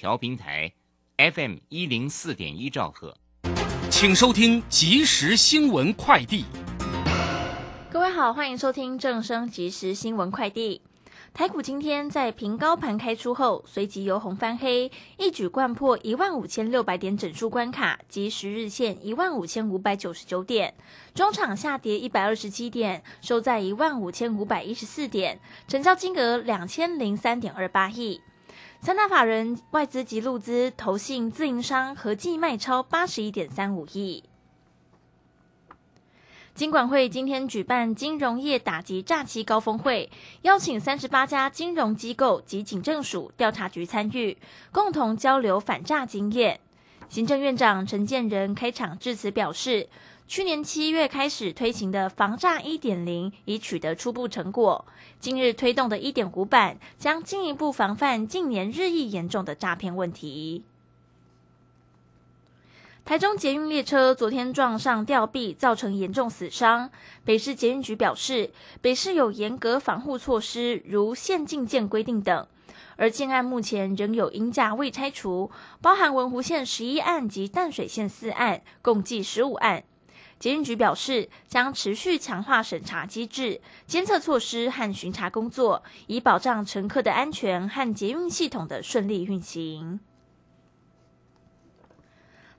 调频台，FM 一零四点一兆赫，请收听即时新闻快递。各位好，欢迎收听正声即时新闻快递。台股今天在平高盘开出后，随即由红翻黑，一举贯破一万五千六百点整数关卡及十日线一万五千五百九十九点，中场下跌一百二十七点，收在一万五千五百一十四点，成交金额两千零三点二八亿。三大法人外资及路资、投信、自营商合计卖超八十一点三五亿。金管会今天举办金融业打击诈欺高峰会，邀请三十八家金融机构及警政署调查局参与，共同交流反诈经验。行政院长陈建仁开场致辞表示，去年七月开始推行的防诈一点零已取得初步成果，今日推动的一点五版将进一步防范近年日益严重的诈骗问题。台中捷运列车昨天撞上吊臂，造成严重死伤。北市捷运局表示，北市有严格防护措施，如限进件规定等。而建案目前仍有阴架未拆除，包含文湖线十一案及淡水线四案，共计十五案。捷运局表示，将持续强化审查机制、监测措施和巡查工作，以保障乘客的安全和捷运系统的顺利运行。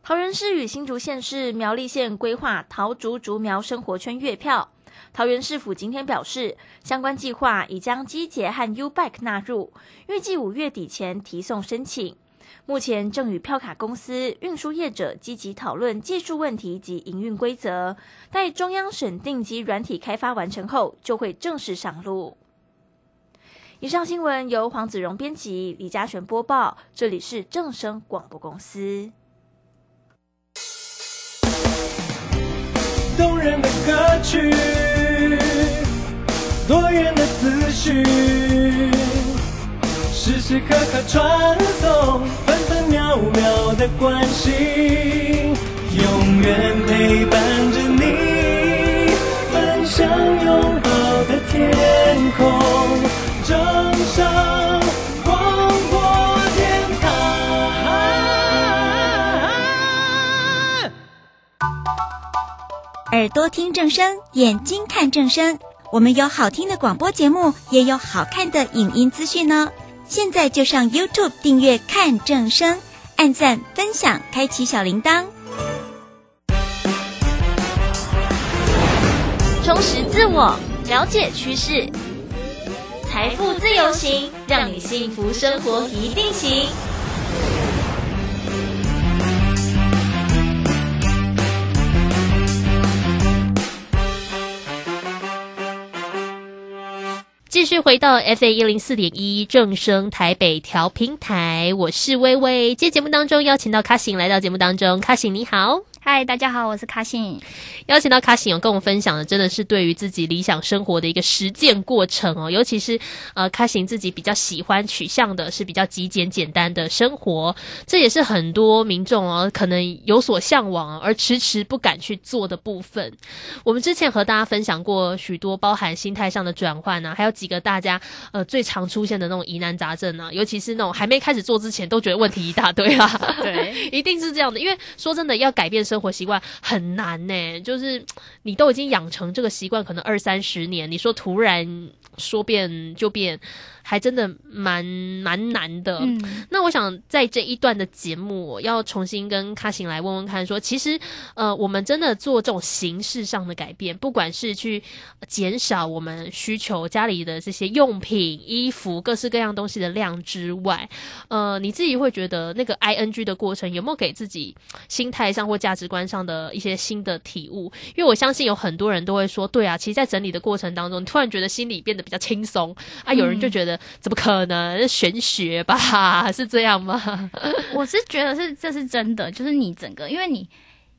桃园市与新竹县市苗栗县规划桃竹竹苗生活圈月票。桃园市府今天表示，相关计划已将机捷和 U Bike 纳入，预计五月底前提送申请。目前正与票卡公司、运输业者积极讨论技术问题及营运规则，待中央审定及软体开发完成后，就会正式上路。以上新闻由黄子荣编辑，李嘉璇播报，这里是正声广播公司。动人的歌曲，多元的资讯，时时刻刻传送，分分秒秒的关心，永远陪伴着你，分享拥抱的天空，正声。耳朵听正声，眼睛看正声。我们有好听的广播节目，也有好看的影音资讯呢。现在就上 YouTube 订阅看正声，按赞分享，开启小铃铛。充实自我，了解趋势，财富自由行，让你幸福生活一定行。继续回到 F A 一零四点一正声台北调平台，我是微微。今天节目当中邀请到卡醒来到节目当中，卡醒你好。嗨，大家好，我是卡信。邀请到卡信有跟我们分享的，真的是对于自己理想生活的一个实践过程哦。尤其是呃，卡信自己比较喜欢取向的是比较极简简单的生活，这也是很多民众哦可能有所向往而迟迟不敢去做的部分。我们之前和大家分享过许多包含心态上的转换呢，还有几个大家呃最常出现的那种疑难杂症啊，尤其是那种还没开始做之前都觉得问题一大堆啊。对，一定是这样的，因为说真的，要改变。生活习惯很难呢，就是你都已经养成这个习惯，可能二三十年，你说突然说变就变。还真的蛮蛮难的。那我想在这一段的节目，我要重新跟卡行来问问看，说其实呃，我们真的做这种形式上的改变，不管是去减少我们需求家里的这些用品、衣服、各式各样东西的量之外，呃，你自己会觉得那个 I N G 的过程有没有给自己心态上或价值观上的一些新的体悟？因为我相信有很多人都会说，对啊，其实，在整理的过程当中，突然觉得心里变得比较轻松啊。有人就觉得。怎么可能玄学吧？是这样吗？我是觉得是这是真的，就是你整个，因为你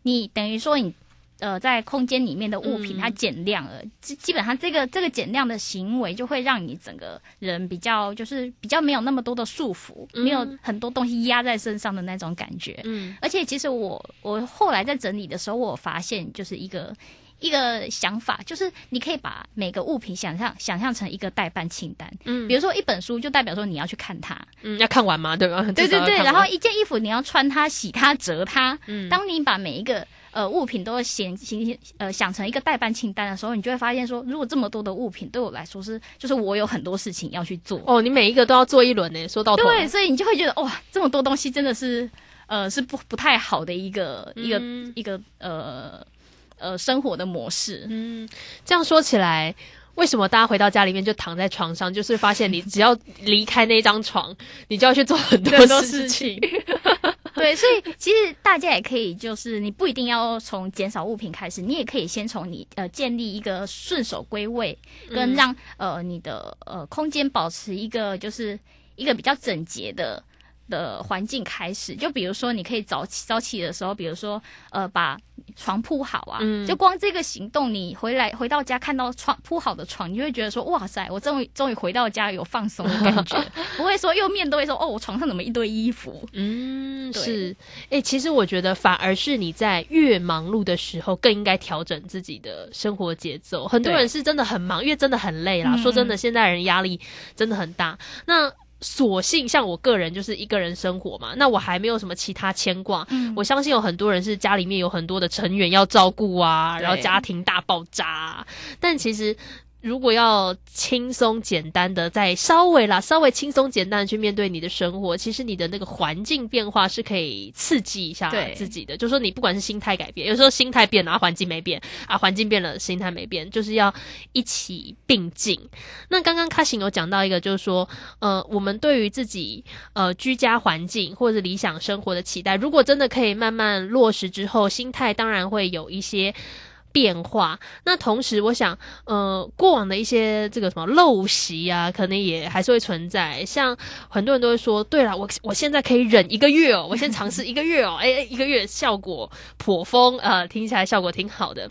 你等于说你呃在空间里面的物品它减量了，基基本上这个这个减量的行为就会让你整个人比较就是比较没有那么多的束缚，没有很多东西压在身上的那种感觉。嗯，而且其实我我后来在整理的时候，我发现就是一个。一个想法，就是你可以把每个物品想象想象成一个代办清单。嗯比如说一本书，就代表说你要去看它，嗯，要看完吗？对吧？对对对。然后一件衣服你要穿它、洗它、折它。嗯当你把每一个呃物品都想想呃想成一个代办清单的时候，你就会发现说，如果这么多的物品对我来说是，就是我有很多事情要去做。哦，你每一个都要做一轮呢，说到头对，所以你就会觉得哇，这么多东西真的是呃是不不太好的一个、一个嗯一个呃呃生活的模式。嗯，这样说起来。为什么大家回到家里面就躺在床上，就是发现你只要离开那张床，你就要去做很多事情。对，所以其实大家也可以，就是你不一定要从减少物品开始，你也可以先从你呃建立一个顺手归位，跟让、呃你的呃空间保持一个就是一个比较整洁的。的环境开始，就比如说，你可以早起早起的时候，比如说，呃，把床铺好啊，嗯就光这个行动，你回来回到家看到床铺好的床，你就会觉得说，哇塞，我终于终于回到家有放松的感觉，不会说又面对说，哦，我床上怎么一堆衣服，嗯，是，哎、其实我觉得反而是你在越忙碌的时候，更应该调整自己的生活节奏。很多人是真的很忙，因为真的很累啦。嗯说真的，现在人压力真的很大。那所幸像我个人就是一个人生活嘛，那我还没有什么其他牵挂。嗯我相信有很多人是家里面有很多的成员要照顾啊，然后家庭大爆炸啊、但其实。如果要轻松简单的，再稍微啦，稍微轻松简单的去面对你的生活，其实你的那个环境变化是可以刺激一下自己的。就说你不管是心态改变，有时候心态变了，啊，环境没变啊，环境变了，心态没变，就是要一起并进。那刚刚卡行有讲到一个，就是说，呃，我们对于自己呃居家环境或者理想生活的期待，如果真的可以慢慢落实之后，心态当然会有一些。变化，那同时我想，呃，过往的一些这个什么陋习啊，可能也还是会存在。像很多人都会说，对了，我我现在可以忍一个月哦，我先尝试一个月哦，哎、哎一个月效果颇丰，呃，听起来效果挺好的。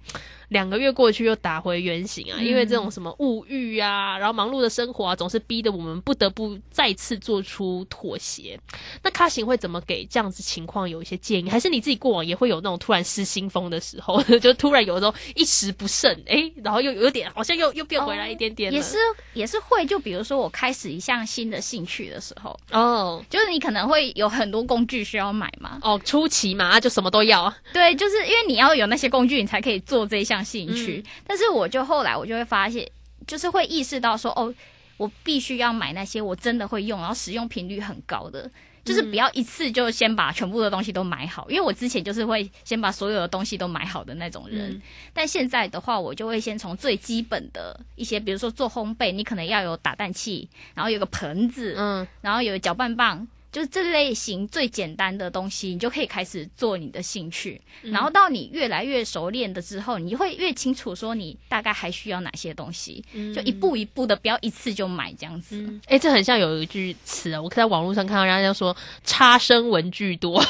两个月过去又打回原形啊，因为这种什么物欲啊，然后忙碌的生活啊，总是逼得我们不得不再次做出妥协。那卡行会怎么给这样子情况有一些建议？还是你自己过往也会有那种突然失心疯的时候，就突然有时候一时不慎，哎、然后又有点好像又又变回来一点点了、也是也是会，就比如说我开始一项新的兴趣的时候，哦。就是你可能会有很多工具需要买嘛，哦，初期嘛，啊就什么都要，对，就是因为你要有那些工具，你才可以做这一项兴趣。嗯但是我就后来我就会发现，就是会意识到说，哦，我必须要买那些我真的会用，然后使用频率很高的。就是不要一次就先把全部的东西都买好，因为我之前就是会先把所有的东西都买好的那种人。嗯但现在的话，我就会先从最基本的一些，比如说做烘焙，你可能要有打蛋器，然后有个盆子，嗯然后有搅拌棒，就是这类型最简单的东西，你就可以开始做你的兴趣。嗯然后到你越来越熟练的之后，你会越清楚说你大概还需要哪些东西，就一步一步的，不要一次就买这样子。嗯，哎、这很像有一句词啊，我在网络上看到人家说“差生文具多”，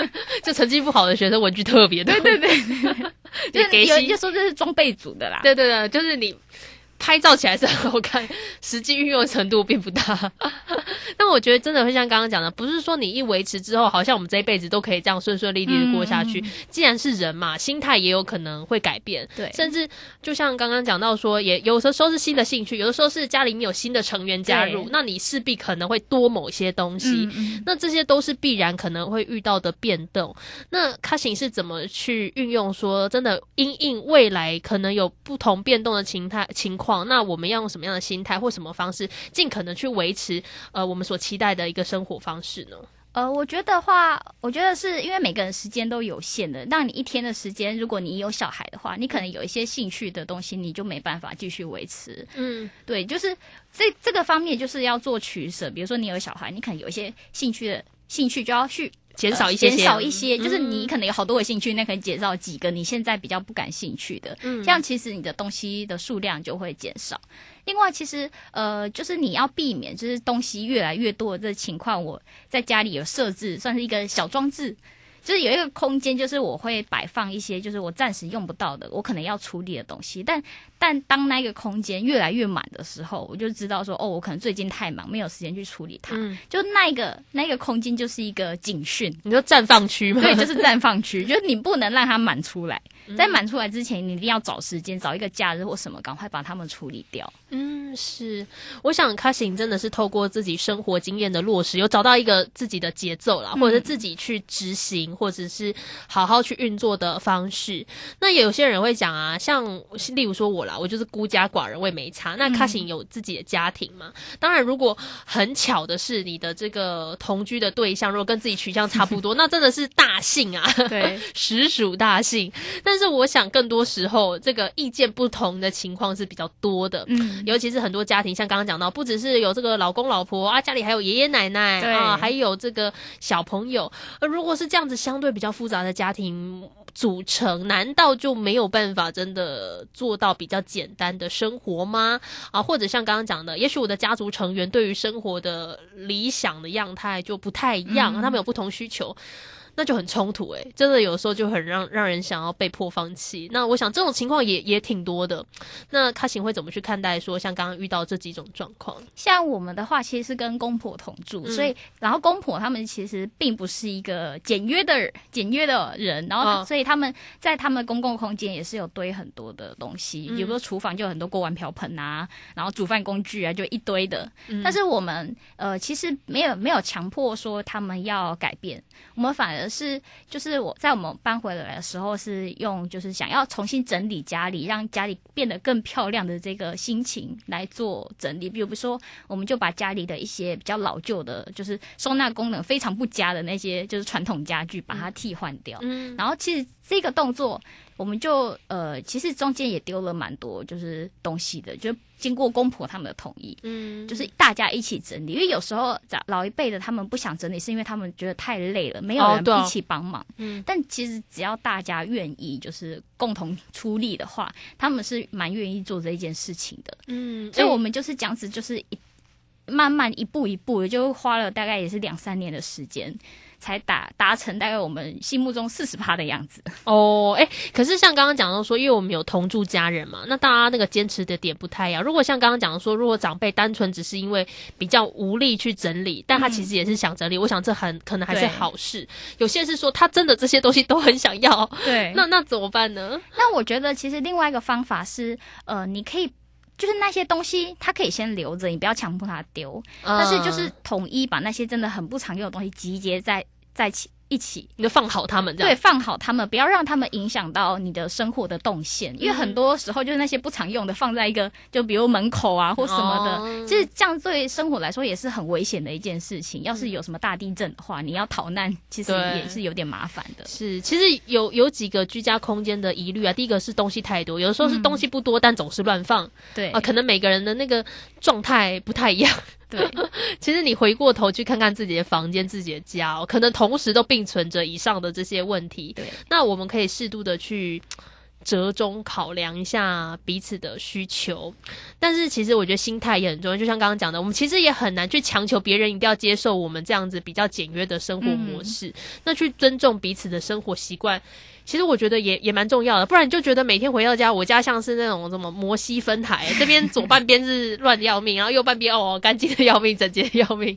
就成绩不好的学生文具特别多。对对对，就有人就说这是装备组的啦。对对对，就是你拍照起来是很好看，实际运用程度并不大。但我觉得真的会像刚刚讲的，不是说你一维持之后，好像我们这一辈子都可以这样顺顺利利的过下去。既然是人嘛，心态也有可能会改变。对甚至就像刚刚讲到说，也有的时候是新的兴趣，有的时候是家里面有新的成员加入，那你势必可能会多某些东西。嗯嗯那这些都是必然可能会遇到的变动。那卡行是怎么去运用说，真的因应未来可能有不同变动的情态情况，那我们要用什么样的心态或什么方式，尽可能去维持呃我们所期待的一个生活方式呢？呃，我觉得话，我觉得是因为每个人时间都有限的。让你一天的时间，如果你有小孩的话，你可能有一些兴趣的东西，你就没办法继续维持。嗯对，就是这这个方面就是要做取舍。比如说你有小孩，你可能有一些兴趣的兴趣就要去减少一些些呃减少一些，就是嗯你可能有好多个兴趣，那可以减少几个你现在比较不感兴趣的，嗯这样其实你的东西的数量就会减少。另外，其实呃，就是你要避免就是东西越来越多的这情况，我在家里有设置算是一个小装置。就是有一个空间，就是我会摆放一些就是我暂时用不到的，我可能要处理的东西。但但当那个空间越来越满的时候，我就知道说，哦，我可能最近太忙，没有时间去处理它。嗯就那个那个空间就是一个警讯，你说绽放区吗？对，就是绽放区，就是你不能让它满出来。嗯在满出来之前，你一定要找时间，找一个假日或什么，赶快把它们处理掉。嗯，是，我想卡行真的是透过自己生活经验的落实，有找到一个自己的节奏啦，嗯或者是自己去执行，或者是好好去运作的方式。那也有些人会讲啊，像例如说我啦，我就是孤家寡人，我也没差。那卡行有自己的家庭嘛？当然，如果很巧的是你的这个同居的对象，如果跟自己取向差不多，那真的是大幸啊。对，实属大幸。但是我想，更多时候这个意见不同的情况是比较多的。嗯，尤其是很多家庭，像刚刚讲到，不只是有这个老公老婆啊，家里还有爷爷奶奶啊，还有这个小朋友。而如果是这样子相对比较复杂的家庭组成，难道就没有办法真的做到比较简单的生活吗？啊，或者像刚刚讲的，也许我的家族成员对于生活的理想的样态就不太一样，嗯他们有不同需求。那就很冲突诶、真的有时候就很让让人想要被迫放弃。那我想这种情况也也挺多的。那卡行会怎么去看待说像刚刚遇到这几种状况？像我们的话，其实是跟公婆同住，嗯所以然后公婆他们其实并不是一个简约的简约的人，然后所以他们在他们公共空间也是有堆很多的东西，嗯比如说厨房就有很多锅碗瓢盆啊，然后煮饭工具啊就一堆的。嗯但是我们呃其实没有没有强迫说他们要改变，我们反而是就是我在我们搬回来的时候是用就是想要重新整理家里，让家里变得更漂亮的这个心情来做整理。比如说，我们就把家里的一些比较老旧的，就是收纳功能非常不佳的那些就是传统家具，把它替换掉。嗯然后其实这个动作，我们就呃，其实中间也丢了蛮多就是东西的，就经过公婆他们的同意，嗯就是大家一起整理。因为有时候老老一辈的他们不想整理，是因为他们觉得太累了，没有人一起帮忙。嗯但其实只要大家愿意，就是共同出力的话，他们是蛮愿意做这一件事情的。嗯所以我们就是这样子，就是一慢慢一步一步，也就花了大概也是两三年的时间，才达达成大概我们心目中四十趴的样子。哦，哎，可是像刚刚讲到说，因为我们有同住家人嘛，那大家那个坚持的点不太一样。如果像刚刚讲的说，如果长辈单纯只是因为比较无力去整理，但他其实也是想整理，我想这很可能还是好事。有些是说他真的这些东西都很想要，对那那怎么办呢？那我觉得其实另外一个方法是，呃，你可以。就是那些东西，它可以先留着，你不要强迫他丢。但是就是统一把那些真的很不常用的东西集结在在一起一起，你就放好他们这样对，放好他们，不要让他们影响到你的生活的动线，因为很多时候就是那些不常用的放在一个，就比如门口啊或什么的，哦其实这样对生活来说也是很危险的一件事情。要是有什么大地震的话，你要逃难，其实也是有点麻烦的。是，其实有有几个居家空间的疑虑啊。第一个是东西太多，有的时候是嗯东西不多，但总是乱放对啊。可能每个人的那个状态不太一样。对，其实你回过头去看看自己的房间、自己的家哦，可能同时都并存着以上的这些问题。对，那我们可以适度的去 折中考量一下彼此的需求，但是其实我觉得心态也很重要。就像刚刚讲的，我们其实也很难去强求别人一定要接受我们这样子比较简约的生活模式。那去尊重彼此的生活习惯。其实我觉得也也蛮重要的，不然你就觉得每天回到家，我家像是那种什么摩西分台，这边左半边是乱的要命，然后右半边哦干净的要命，整洁的要命。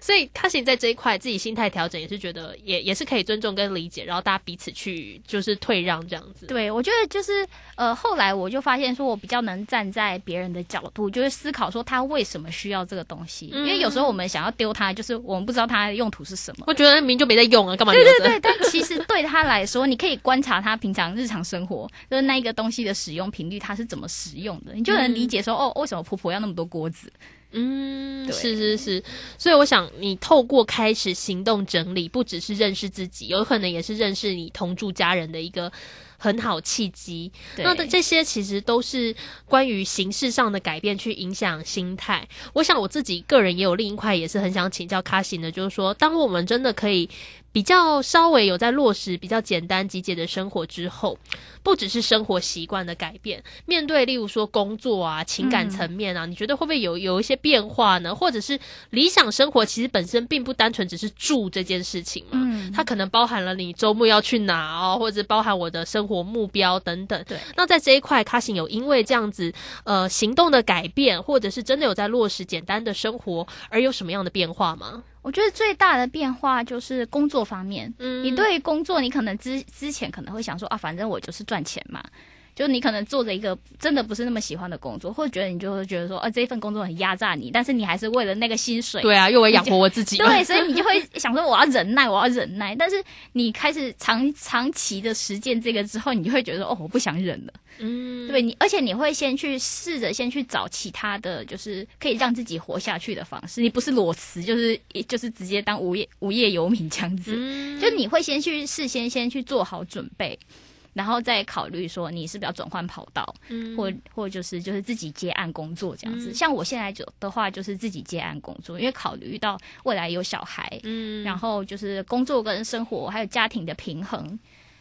所以他其实在这一块自己心态调整，也是觉得也也是可以尊重跟理解，然后大家彼此去就是退让这样子。对，我觉得就是呃，后来我就发现说，我比较能站在别人的角度，就是思考说他为什么需要这个东西。因为有时候我们想要丢它，就是我们不知道它的用途是什么。我觉得明明就没在用啊，干嘛？对对对，但其实对他来说，你可以观察他平常日常生活，就是那一个东西的使用频率，他是怎么使用的，你就能理解说，哦，为什么婆婆要那么多锅子？嗯，是是是，所以我想你透过开始行动整理，不只是认识自己，有可能也是认识你同住家人的一个很好契机。对那这些其实都是关于形式上的改变，去影响心态。我想我自己个人也有另一块，也是很想请教卡西的，就是说，当我们真的可以比较稍微有在落实比较简单极简的生活之后，不只是生活习惯的改变，面对例如说工作啊、情感层面啊，你觉得会不会有有一些变化呢？或者是理想生活其实本身并不单纯只是住这件事情嘛，嗯它可能包含了你周末要去哪哦，或者包含我的生活目标等等。对那在这一块，卡西有因为这样子呃行动的改变，或者是真的有在落实简单的生活，而有什么样的变化吗？我觉得最大的变化就是工作方面。嗯你对于工作，你可能之之前可能会想说啊，反正我就是赚钱嘛。就你可能做着一个真的不是那么喜欢的工作，或者觉得你就会觉得说，啊，这一份工作很压榨你，但是你还是为了那个薪水，对啊，又为养活我自己。对，所以你就会想说我要忍耐，我要忍耐。但是你开始长长期的实践这个之后，你就会觉得哦，我不想忍了。嗯，对你，而且你会先去试着先去找其他的，就是可以让自己活下去的方式。你不是裸辞，就是就是直接当无业无业游民这样子。嗯就你会先去事先先去做好准备，然后再考虑说你是不是要转换跑道，嗯或或就是就是自己接案工作这样子。嗯像我现在就的话，就是自己接案工作，因为考虑到未来有小孩，嗯然后就是工作跟生活还有家庭的平衡。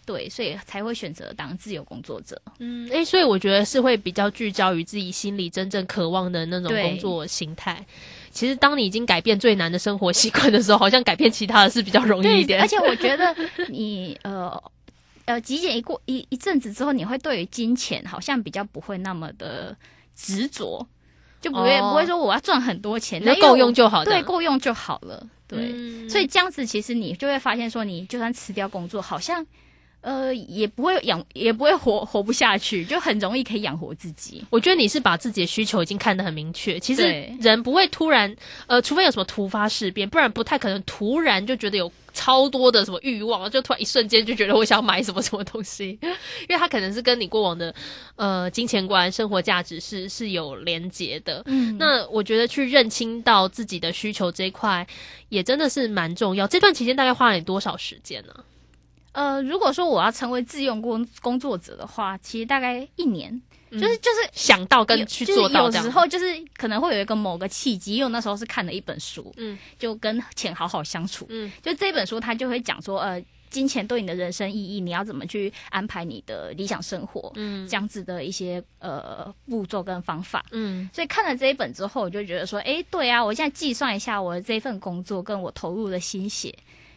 对，所以才会选择当自由工作者。嗯，诶，所以我觉得是会比较聚焦于自己心里真正渴望的那种工作形态。其实，当你已经改变最难的生活习惯的时候，好像改变其他的是比较容易一点。而且我觉得你呃呃极简一过一一阵子之后，你会对于金钱好像比较不会那么的执着，就不会、哦不会说我要赚很多钱，那够用就好的对，够用就好了。对，嗯所以这样子其实你就会发现说，你就算辞掉工作，好像。呃，也不会养，也不会活活不下去，就很容易可以养活自己。我觉得你是把自己的需求已经看得很明确。其实人不会突然，呃，除非有什么突发事变，不然不太可能突然就觉得有超多的什么欲望，就突然一瞬间就觉得我想买什么什么东西，因为它可能是跟你过往的呃金钱观、生活价值是是有连结的。嗯，那我觉得去认清到自己的需求这一块，也真的是蛮重要。这段期间大概花了你多少时间呢、呃，如果说我要成为自用工工作者的话，其实大概一年，嗯就是就是想到跟去做到这样有时候就是可能会有一个某个契机，因为我那时候是看了一本书，嗯就跟钱好好相处。嗯就这本书，它就会讲说，呃，金钱对你的人生意义，你要怎么去安排你的理想生活，嗯这样子的一些呃步骤跟方法。嗯所以看了这一本之后，我就觉得说，诶，对啊，我现在计算一下我的这份工作跟我投入的心血，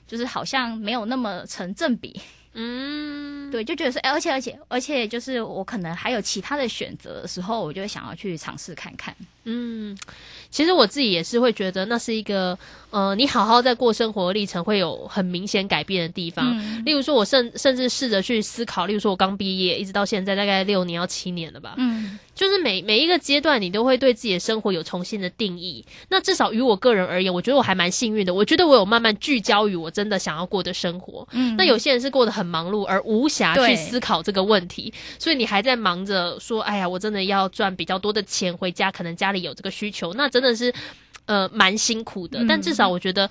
就是好像没有那么成正比。嗯，对，就觉得说，而且而且而且，就是我可能还有其他的选择的时候，我就会想要去尝试看看。嗯，其实我自己也是会觉得那是一个呃，你好好在过生活的历程会有很明显改变的地方。嗯例如说，我甚甚至试着去思考，例如说我刚毕业一直到现在大概六年要七年了吧，嗯就是每每一个阶段，你都会对自己的生活有重新的定义。那至少于我个人而言，我觉得我还蛮幸运的。我觉得我有慢慢聚焦于我真的想要过的生活。嗯那有些人是过得很忙碌，而无暇去思考这个问题，所以你还在忙着说：“哎呀，我真的要赚比较多的钱回家，可能家里有这个需求。”那真的是呃蛮辛苦的。嗯但至少我觉得。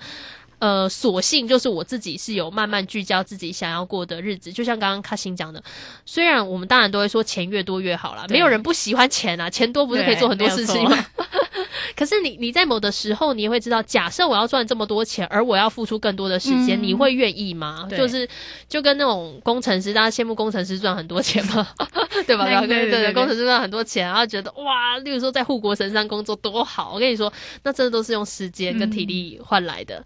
呃，所幸就是我自己是有慢慢聚焦自己想要过的日子，就像刚刚卡辛讲的，虽然我们当然都会说钱越多越好啦，没有人不喜欢钱啊，钱多不是可以做很多事情吗？可是你你在某的时候，你也会知道，假设我要赚这么多钱，而我要付出更多的时间，嗯你会愿意吗？就是就跟那种工程师，大家羡慕工程师赚很多钱吗？对吧？对对对对对对工程师赚很多钱，然后觉得哇，例如说在护国神山工作多好，我跟你说，那真的都是用时间跟体力换来的。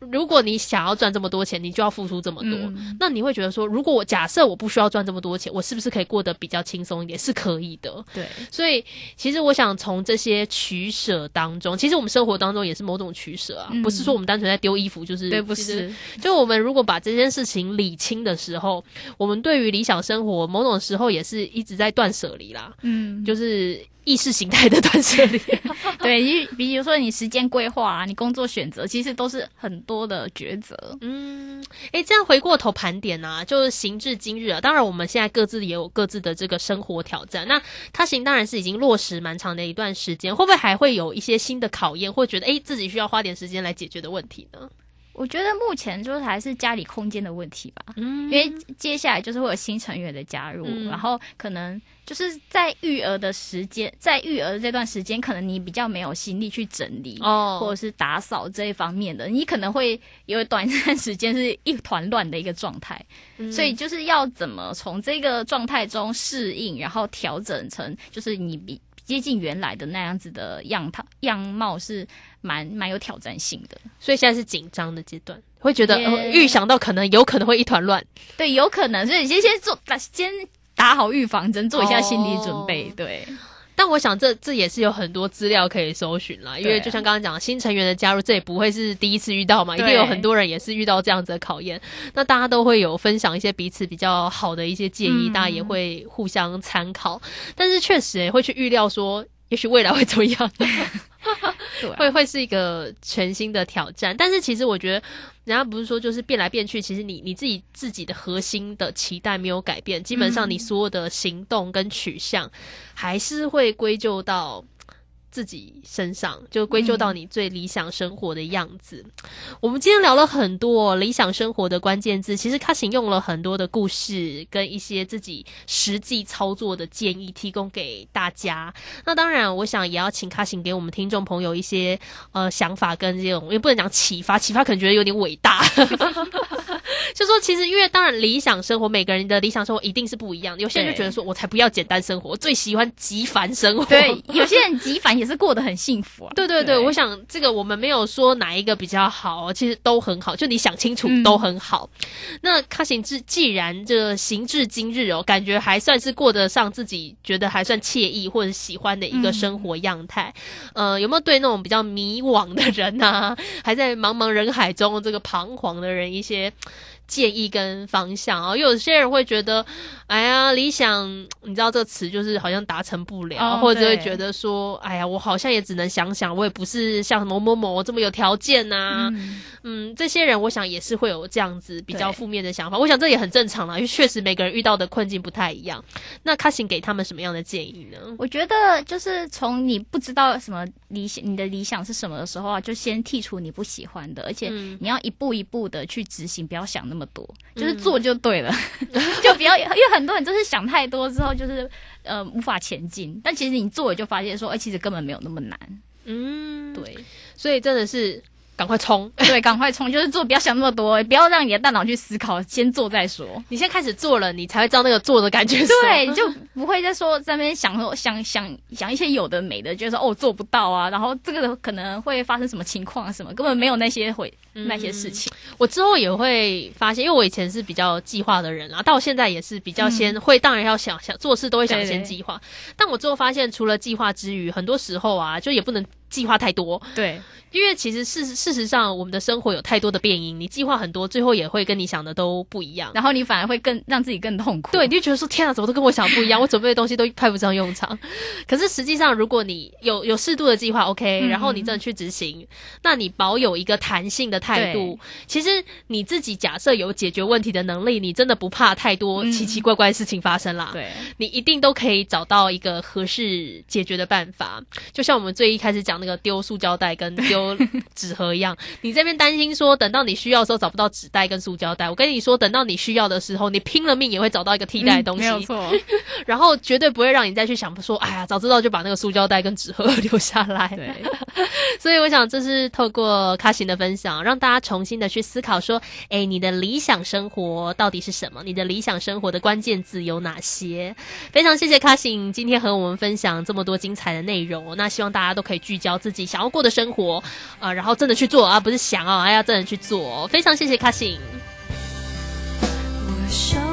如果你想要赚这么多钱，你就要付出这么多。嗯那你会觉得说，如果我假设我不需要赚这么多钱，我是不是可以过得比较轻松一点？是可以的。对，所以，其实我想从这些取舍当中，其实我们生活当中也是某种取舍啊，嗯不是说我们单纯在丢衣服，就是对，不是，就我们如果把这件事情理清的时候，我们对于理想生活，某种时候也是一直在断舍离啦，嗯，就是意识形态的断舍离。对，因为比如说你时间规划啊，你工作选择，其实都是很多的抉择。嗯，诶，这样回过头盘点啊，就是行至今日啊，当然我们现在各自也有各自的这个生活挑战。那他行当然是已经落实蛮长的一段时间，会不会还会有一些新的考验，或觉得诶自己需要花点时间来解决的问题呢？我觉得目前就是还是家里空间的问题吧，嗯。因为接下来就是会有新成员的加入，嗯。然后可能就是在育儿的时间，在育儿的这段时间，可能你比较没有心力去整理。哦，或者是打扫这一方面的，你可能会有短 暂时间是一团乱的一个状态，嗯。所以就是要怎么从这个状态中适应，然后调整成就是你比接近原来的那样子的样态样貌是蛮蛮有挑战性的。所以现在是紧张的阶段，会觉得、预想到可能有可能会一团乱。对，有可能，所以先先做打先打好预防针，做一下心理准备。哦对，但我想这这也是有很多资料可以搜寻啦，因为就像刚刚讲新成员的加入，这也不会是第一次遇到嘛，一定有很多人也是遇到这样子的考验。那大家都会有分享一些彼此比较好的一些建议，嗯大家也会互相参考。但是确实也会去预料说，也许未来会怎么样。对啊会会是一个全新的挑战。但是其实我觉得，人家不是说就是变来变去，其实你你自己自己的核心的期待没有改变，基本上你所有的行动跟取向还是会归咎到。自己身上，就归咎到你最理想生活的样子。我们今天聊了很多理想生活的关键字，其实卡行用了很多的故事跟一些自己实际操作的建议，提供给大家。那当然，我想也要请卡行给我们听众朋友一些呃想法跟这种，也不能讲启发，启发可能觉得有点伟大。就说其实，因为当然理想生活，每个人的理想生活一定是不一样的。有些人就觉得说，我才不要简单生活，我最喜欢极繁生活。对，有些人极繁也是过得很幸福啊。对对对，我想这个我们没有说哪一个比较好，其实都很好，就你想清楚嗯都很好。那卡行至既然这行至今日哦，感觉还算是过得上自己觉得还算惬意或者喜欢的一个生活样态。呃，有没有对那种比较迷惘的人呐、还在茫茫人海中这个彷徨的人一些？建议跟方向。啊、有些人会觉得，哎呀，理想，你知道这个词就是好像达成不了，哦或者会觉得说，哎呀，我好像也只能想想，我也不是像某某某这么有条件呐、嗯。嗯，这些人我想也是会有这样子比较负面的想法，我想这也很正常啦，因为确实每个人遇到的困境不太一样。那卡行给他们什么样的建议呢？我觉得就是从你不知道什么理想，你的理想是什么的时候啊，就先剔除你不喜欢的，而且嗯。你要一步一步的去执行，不要想那么多，就是嗯做就对了，就不要，因为很多人就是想太多之后，就是呃无法前进。但其实你做了就发现说，哎、其实根本没有那么难。嗯，，对所以真的是赶快冲。对，赶快冲，就是做，不要想那么多，不要让你的大脑去思考，先做再说。你先开始做了，你才会知道那个做的感觉是。对，你就不会再说在那边想说想想想一些有的没的，就是说哦做不到啊，然后这个可能会发生什么情况啊什么，根本没有那些会、那些事情。我之后也会发现，因为我以前是比较计划的人啊，到现在也是比较先、会，当然要想想做事都会想先计划。但我之后发现，除了计划之余，很多时候啊，就也不能计划太多，对因为其实事实事实上，我们的生活有太多的变因，你计划很多，最后也会跟你想的都不一样。然后你反而会更让自己更痛苦。对，你就觉得说天啊，怎么都跟我想的不一样，我准备的东西都派不上用场。可是实际上，如果你有有适度的计划，OK，、嗯然后你真的去执行，那你保有一个弹性的态度，其实你自己假设有解决问题的能力，你真的不怕太多嗯奇奇怪怪的事情发生啦。对你一定都可以找到一个合适解决的办法。就像我们最一开始讲那个丢塑胶袋跟丢纸盒一样，你这边担心说等到你需要的时候找不到纸袋跟塑胶袋，我跟你说，等到你需要的时候，你拼了命也会找到一个替代的东西，嗯没有错。然后绝对不会让你再去想说，哎呀，早知道就把那个塑胶袋跟纸盒 留下来。对，所以我想这是透过卡行的分享，让大家重新的去思考说，哎，你的理想生活到底是什么？你的理想生活的关键字有哪些？非常谢谢卡行今天和我们分享这么多精彩的内容。那希望大家都可以聚焦自己想要过的生活，啊、然后真的去做啊，不是想啊，哎呀真的去做。非常谢谢卡行。我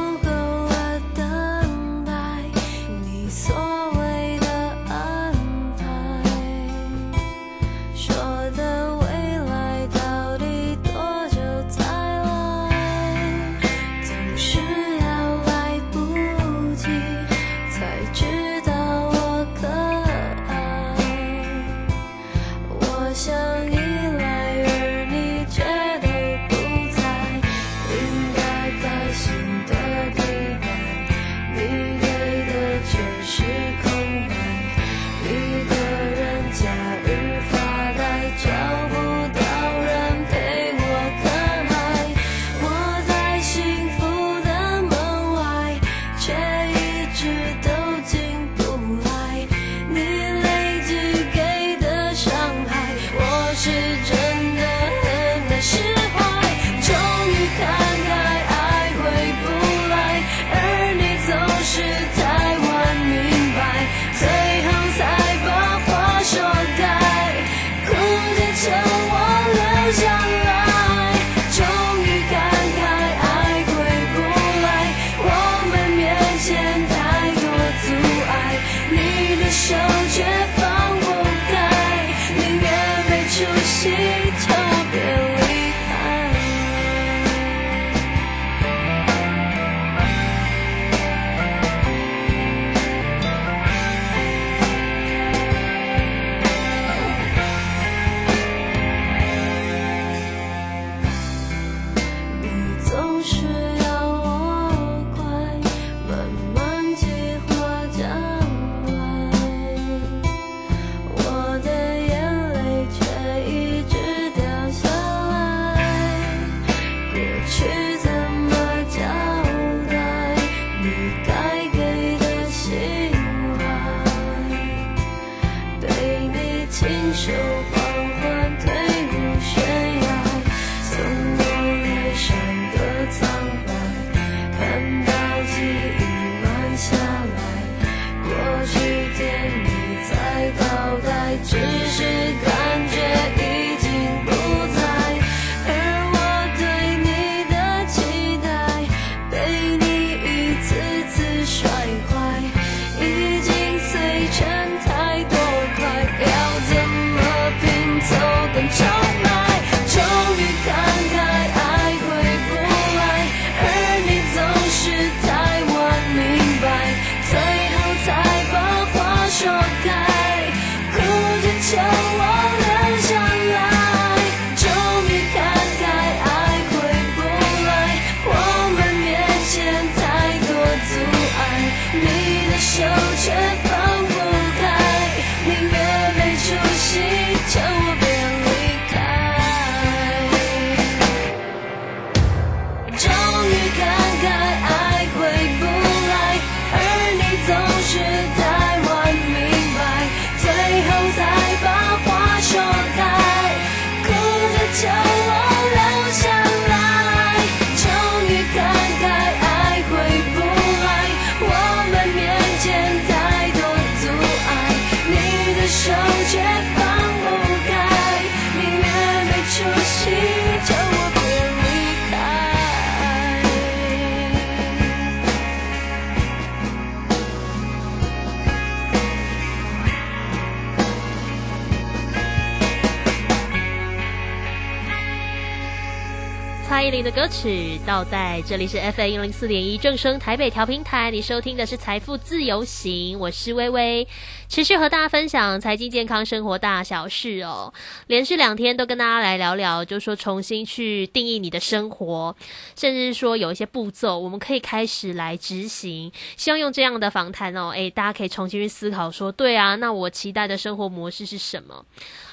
依林的歌曲《倒带》，这里是 FM 一零四点一正声台北调频台，你收听的是《财富自由行》，我是微微，持续和大家分享财经健康生活大小事哦。连续两天都跟大家来聊聊，就说重新去定义你的生活，甚至说有一些步骤，我们可以开始来执行。希望用这样的访谈哦，诶，大家可以重新去思考说，对啊，那我期待的生活模式是什么？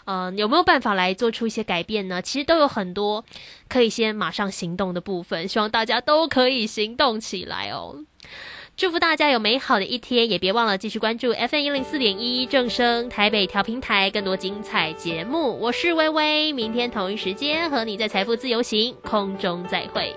呃，有没有办法来做出一些改变呢？其实都有很多可以先马上行动的部分，希望大家都可以行动起来哦。祝福大家有美好的一天，也别忘了继续关注 FM 一零四点一正声台北调频台更多精彩节目。我是微微，明天同一时间和你在财富自由行空中再会。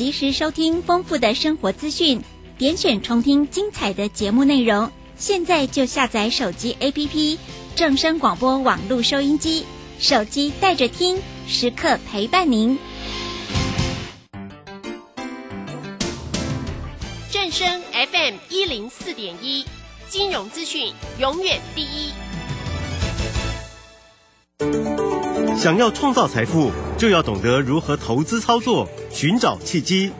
及时收听丰富的生活资讯，点选重听精彩的节目内容。现在就下载手机 APP 正声广播网络收音机，手机带着听，时刻陪伴您。正声 FM 一零四点一，金融资讯永远第一。想要创造财富，就要懂得如何投资操作，寻找契机。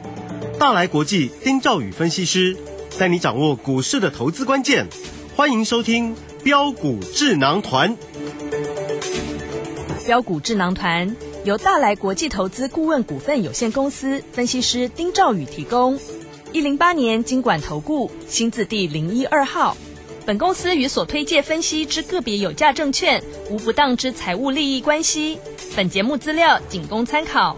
大来国际丁兆宇分析师带你掌握股市的投资关键。欢迎收听标股智囊团。标股智囊团由大来国际投资顾问股份有限公司分析师丁兆宇提供。一零八年经管投顾新字第零一二号。本公司与所推介分析之个别有价证券无不当之财务利益关系。本节目资料仅供参考，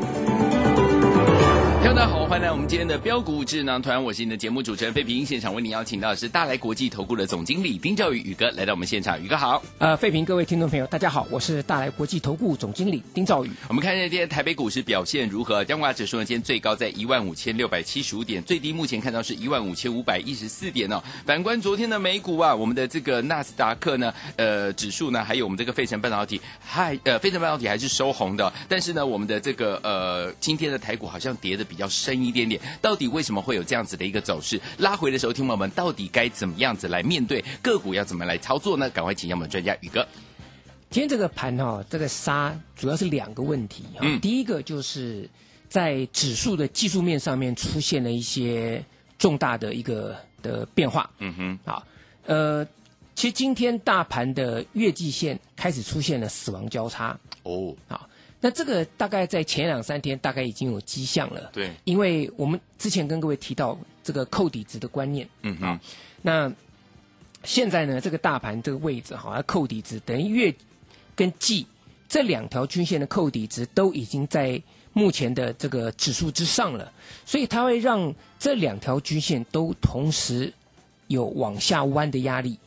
大家好，欢迎来我们今天的标股智囊团，我是你的节目主持人费平。现场为您邀请到的是大来国际投顾的总经理丁兆宇宇哥来到我们现场，宇哥好。呃，费平，各位听众朋友，大家好，我是大来国际投顾总经理丁兆宇。我们看一下今天台北股市表现如何？加挂指数呢，今天最高在一万五千六百七十五点，最低目前看到是一万五千五百一十四点哦。反观昨天的美股啊，我们的这个纳斯达克呢，呃，指数呢，还有我们这个费城半导体，嗨呃，费城半导体还是收红的，但是呢，我们的这个呃，今天的台股好像跌的比较深一点点。到底为什么会有这样子的一个走势？拉回的时候，听友们到底该怎么样子来面对个股，要怎么来操作呢？赶快请教我们的专家宇哥。今天这个盘哈、哦，这个杀主要是两个问题哈、嗯第一个就是在指数的技术面上面出现了一些重大的一个的变化。嗯哼，好，呃，其实今天大盘的月季线开始出现了死亡交叉。哦，好，那这个大概在前两三天大概已经有迹象了。对，因为我们之前跟各位提到这个扣底值的观念。嗯哼，那现在呢，这个大盘这个位置哈，它扣底值等于月跟季这两条均线的扣底值都已经在目前的这个指数之上了，所以它会让这两条均线都同时有往下弯的压力。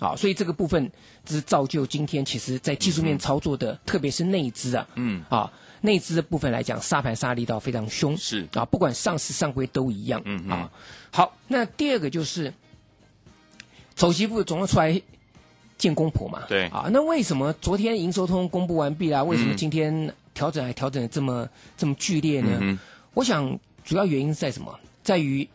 好，所以这个部分是造就今天其实在技术面操作的，特别是内资啊，嗯，啊，内资的部分来讲，杀盘杀力道非常凶，是啊，不管上市上规都一样，嗯啊。好，那第二个就是，丑媳妇总要出来见公婆嘛。对啊，那为什么昨天营收通公布完毕啦？为什么嗯今天调整还调整的这么这么剧烈呢？嗯我想主要原因是在什么？在于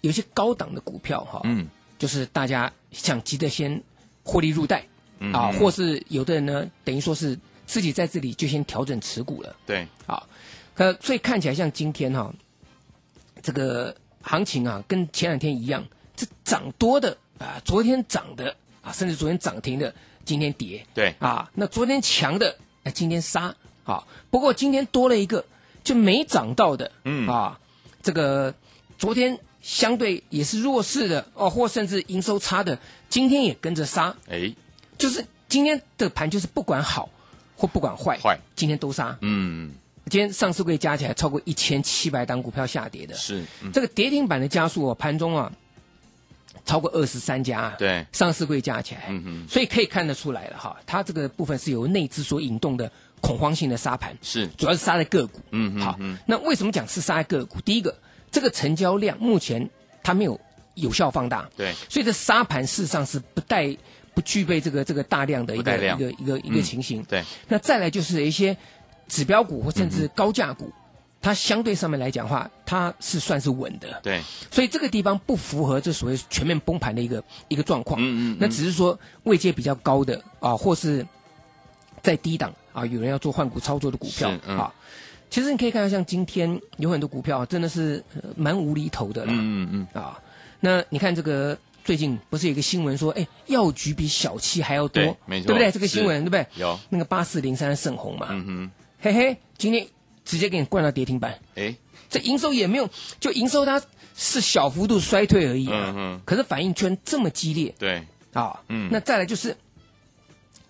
有些高档的股票哈，嗯，就是大家想急着先获利入袋、嗯啊，或是有的人呢，等于说是自己在这里就先调整持股了。对，啊，呃，所以看起来像今天哈、这个行情啊，跟前两天一样，这涨多的啊，昨天涨的啊，甚至昨天涨停的，今天跌。对啊，那昨天强的，啊，今天杀啊。不过今天多了一个就没涨到的，嗯啊，这个昨天相对也是弱势的哦，或甚至营收差的，今天也跟着杀。哎，就是今天的盘就是不管好或不管坏，坏。今天都杀。嗯，今天上市柜加起来超过一千七百档股票下跌的，是，嗯。这个跌停板的加速哦，盘中啊超过二十三家啊，对。上市柜加起来，嗯哼，所以可以看得出来了哈，它这个部分是由内资所引动的恐慌性的杀盘，是，主要是杀在个股。嗯哼好嗯，那为什么讲是杀在个股？第一个，这个成交量目前它没有有效放大，对，所以这沙盘事实上是不带不具备这个这个大量的一个一个一个一个嗯情形。对，那再来就是一些指标股或甚至高价股，它相对上面来讲的话，它是算是稳的。对，所以这个地方不符合这所谓全面崩盘的一个一个状况。嗯嗯嗯那只是说位阶比较高的啊，或是在低档啊，有人要做换股操作的股票嗯啊。其实你可以看到，像今天有很多股票真的是呃蛮无厘头的啦。嗯嗯啊，那你看这个最近不是有一个新闻说，哎，药局比小七还要多，对没错对不对？这个新闻对不对？有。那个八四零三的盛虹嘛，嗯哼，嘿嘿，今天直接给你灌到跌停板，哎，这营收也没有，就营收它是小幅度衰退而已啊，嗯哼，可是反应居然这么激烈。对，啊，嗯。那再来就是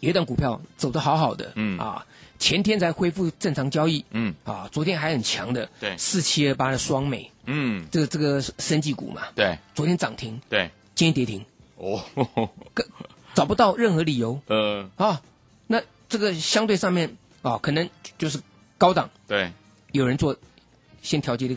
有一档股票走的好好的，嗯。啊，前天才恢复正常交易，嗯。啊，昨天还很强的，对。四七二八的双美，嗯，这个这个生技股嘛，对。昨天涨停，对，今天跌停，哦，找不到任何理由。呃，啊，那这个相对上面啊，可能就是高档。对，有人做先调节的一个